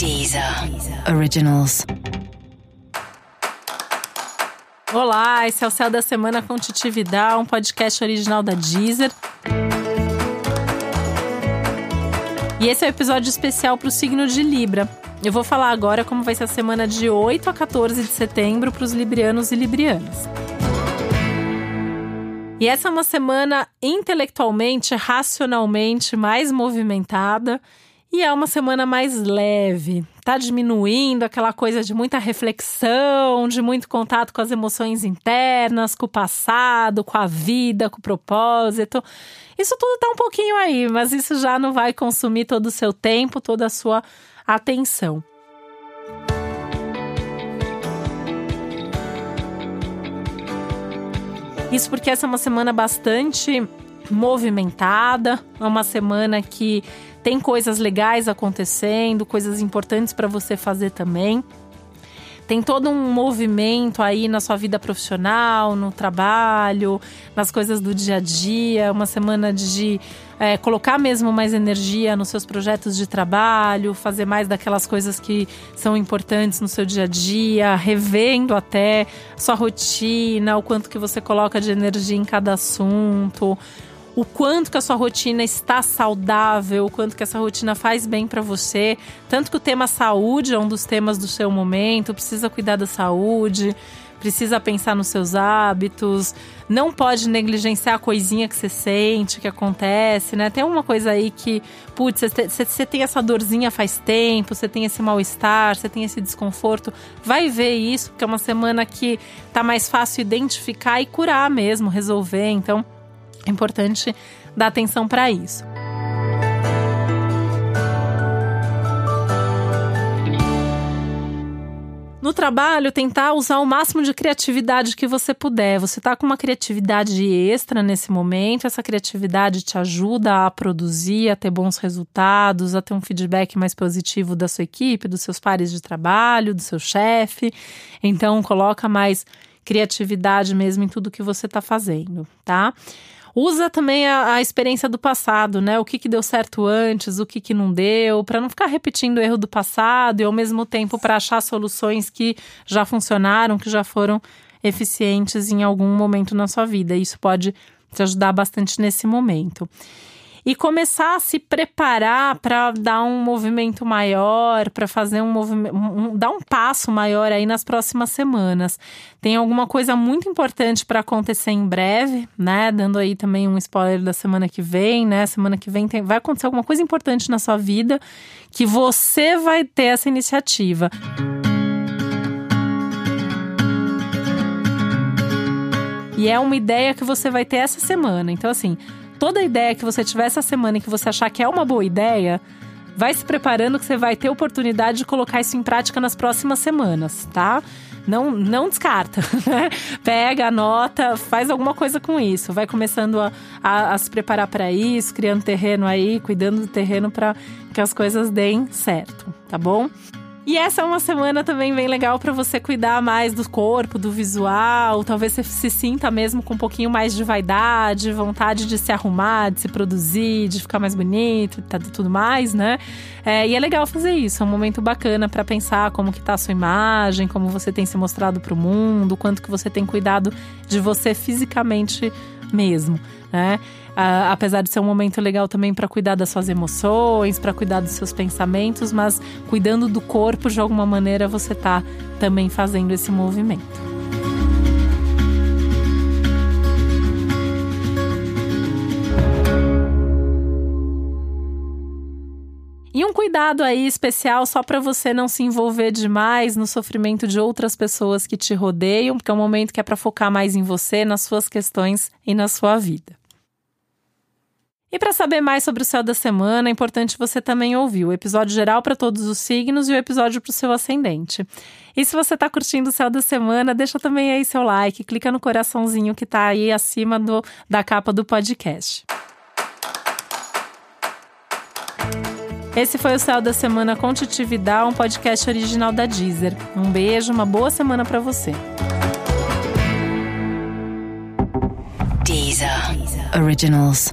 Deezer Originals. Olá, esse é o Céu da Semana com Titi Vidal, um podcast original da Deezer. E esse é o um episódio especial para o signo de Libra. Eu vou falar agora como vai ser a semana de 8 a 14 de setembro para os librianos e librianas. E essa é uma semana intelectualmente, racionalmente mais movimentada e é uma semana mais leve. Tá diminuindo aquela coisa de muita reflexão, de muito contato com as emoções internas, com o passado, com a vida, com o propósito. Isso tudo tá um pouquinho aí, mas isso já não vai consumir todo o seu tempo, toda a sua atenção. Isso porque essa é uma semana bastante movimentada, é uma semana que tem coisas legais acontecendo, coisas importantes para você fazer também. Tem todo um movimento aí na sua vida profissional, no trabalho, nas coisas do dia a dia. Uma semana de é, colocar mesmo mais energia nos seus projetos de trabalho, fazer mais daquelas coisas que são importantes no seu dia a dia, revendo até sua rotina, o quanto que você coloca de energia em cada assunto o quanto que a sua rotina está saudável, o quanto que essa rotina faz bem para você. Tanto que o tema saúde é um dos temas do seu momento, precisa cuidar da saúde, precisa pensar nos seus hábitos, não pode negligenciar a coisinha que você sente, que acontece, né? Tem uma coisa aí que, putz, você, tem essa dorzinha faz tempo, você tem esse mal-estar, você tem esse desconforto, vai ver isso, porque é uma semana que tá mais fácil identificar e curar mesmo, resolver. Então, é importante dar atenção para isso. No trabalho, tentar usar o máximo de criatividade que você puder. Você está com uma criatividade extra nesse momento, essa criatividade te ajuda a produzir, a ter bons resultados, a ter um feedback mais positivo da sua equipe, dos seus pares de trabalho, do seu chefe. Então, coloca mais criatividade mesmo em tudo que você está fazendo, tá? Usa também a, a, experiência do passado, né? O que, que deu certo antes, o que, que não deu, para não ficar repetindo o erro do passado e ao mesmo tempo para achar soluções que já funcionaram, que já foram eficientes em algum momento na sua vida. Isso pode te ajudar bastante nesse momento e começar a se preparar para dar um movimento maior, para fazer um movimento, um, dar um passo maior aí nas próximas semanas. Tem alguma coisa muito importante para acontecer em breve, né? Dando aí também um spoiler da semana que vem, né? Semana que vem tem, vai acontecer alguma coisa importante na sua vida que você vai ter essa iniciativa. E é uma ideia que você vai ter essa semana. Então, assim, toda ideia que você tiver essa semana e que você achar que é uma boa ideia, vai se preparando que você vai ter oportunidade de colocar isso em prática nas próximas semanas, tá? Não, não descarta, né? Pega, anota, faz alguma coisa com isso. Vai começando a, a, a se preparar para isso, criando terreno aí, cuidando do terreno para que as coisas deem certo, tá bom? E essa é uma semana também bem legal para você cuidar mais do corpo, do visual. Talvez você se sinta mesmo com um pouquinho mais de vaidade, vontade de se arrumar, de se produzir, de ficar mais bonito e tudo mais, né? É, e é legal fazer isso. É um momento bacana para pensar como que tá a sua imagem, como você tem se mostrado para o mundo, quanto que você tem cuidado de você fisicamente mesmo, né? Apesar de ser um momento legal também para cuidar das suas emoções, para cuidar dos seus pensamentos, mas cuidando do corpo de alguma maneira você está também fazendo esse movimento. E um cuidado aí especial só para você não se envolver demais no sofrimento de outras pessoas que te rodeiam, porque é um momento que é para focar mais em você, nas suas questões e na sua vida. E para saber mais sobre o céu da semana, é importante você também ouvir o episódio geral para todos os signos e o episódio para o seu ascendente. E se você está curtindo o céu da semana, deixa também aí seu like, clica no coraçãozinho que está aí acima do, da capa do podcast. Esse foi o Céu da Semana com Titividade, um podcast original da Deezer. Um beijo, uma boa semana para você. Deezer. Deezer. Originals.